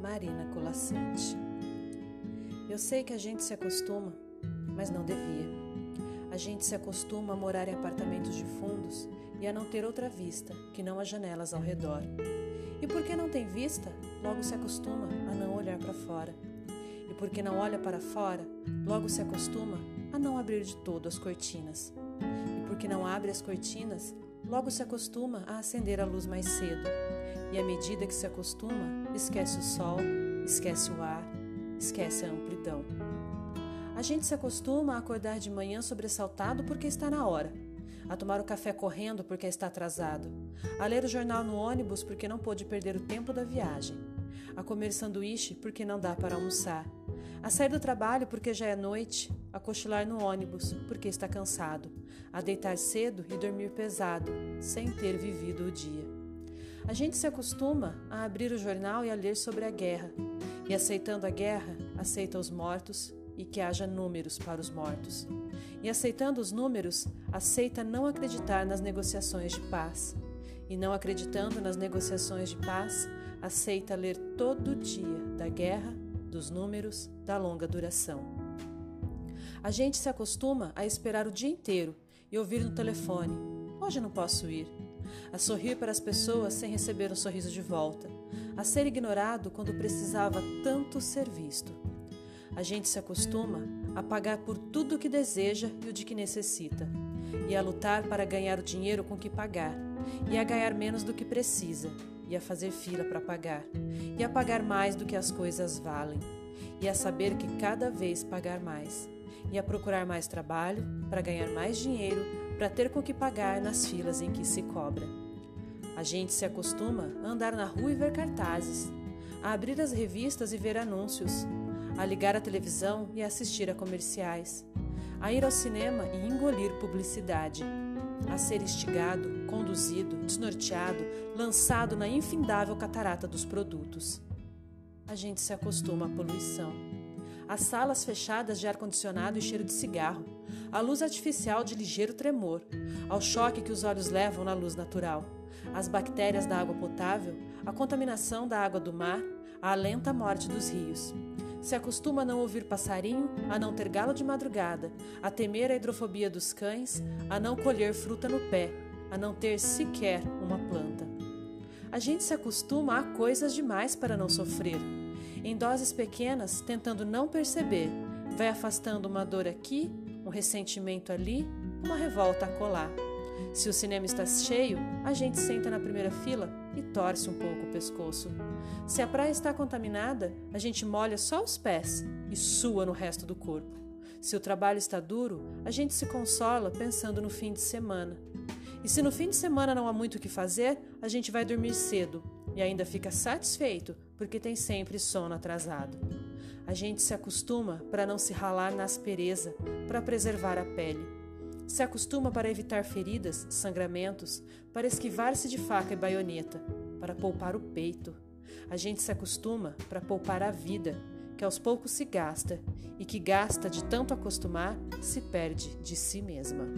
Marina Colassante. Eu sei que a gente se acostuma, mas não devia. A gente se acostuma a morar em apartamentos de fundos e a não ter outra vista que não as janelas ao redor. E porque não tem vista, logo se acostuma a não olhar para fora. E porque não olha para fora, logo se acostuma a não abrir de todo as cortinas. E porque não abre as cortinas, logo se acostuma a acender a luz mais cedo. E à medida que se acostuma, esquece o sol, esquece o ar, esquece a amplidão. A gente se acostuma a acordar de manhã sobressaltado porque está na hora, a tomar o café correndo porque está atrasado, a ler o jornal no ônibus porque não pôde perder o tempo da viagem, a comer sanduíche porque não dá para almoçar, a sair do trabalho porque já é noite, a cochilar no ônibus porque está cansado, a deitar cedo e dormir pesado, sem ter vivido o dia. A gente se acostuma a abrir o jornal e a ler sobre a guerra, e aceitando a guerra, aceita os mortos e que haja números para os mortos. E aceitando os números, aceita não acreditar nas negociações de paz. E não acreditando nas negociações de paz, aceita ler todo dia da guerra, dos números, da longa duração. A gente se acostuma a esperar o dia inteiro e ouvir no telefone: Hoje não posso ir. A sorrir para as pessoas sem receber um sorriso de volta. A ser ignorado quando precisava tanto ser visto. A gente se acostuma a pagar por tudo o que deseja e o de que necessita, e a lutar para ganhar o dinheiro com que pagar, e a ganhar menos do que precisa, e a fazer fila para pagar, e a pagar mais do que as coisas valem, e a saber que cada vez pagar mais, e a procurar mais trabalho para ganhar mais dinheiro para ter com que pagar nas filas em que se cobra. A gente se acostuma a andar na rua e ver cartazes, a abrir as revistas e ver anúncios, a ligar a televisão e assistir a comerciais, a ir ao cinema e engolir publicidade, a ser instigado, conduzido, desnorteado, lançado na infindável catarata dos produtos. A gente se acostuma à poluição. As salas fechadas de ar-condicionado e cheiro de cigarro, a luz artificial de ligeiro tremor, ao choque que os olhos levam na luz natural, as bactérias da água potável, a contaminação da água do mar, a lenta morte dos rios. Se acostuma a não ouvir passarinho, a não ter galo de madrugada, a temer a hidrofobia dos cães, a não colher fruta no pé, a não ter sequer uma planta. A gente se acostuma a coisas demais para não sofrer. Em doses pequenas, tentando não perceber, vai afastando uma dor aqui, um ressentimento ali, uma revolta a colar. Se o cinema está cheio, a gente senta na primeira fila e torce um pouco o pescoço. Se a praia está contaminada, a gente molha só os pés e sua no resto do corpo. Se o trabalho está duro, a gente se consola pensando no fim de semana. E se no fim de semana não há muito o que fazer, a gente vai dormir cedo e ainda fica satisfeito porque tem sempre sono atrasado. A gente se acostuma para não se ralar na aspereza, para preservar a pele. Se acostuma para evitar feridas, sangramentos, para esquivar-se de faca e baioneta, para poupar o peito. A gente se acostuma para poupar a vida, que aos poucos se gasta e que gasta de tanto acostumar, se perde de si mesma.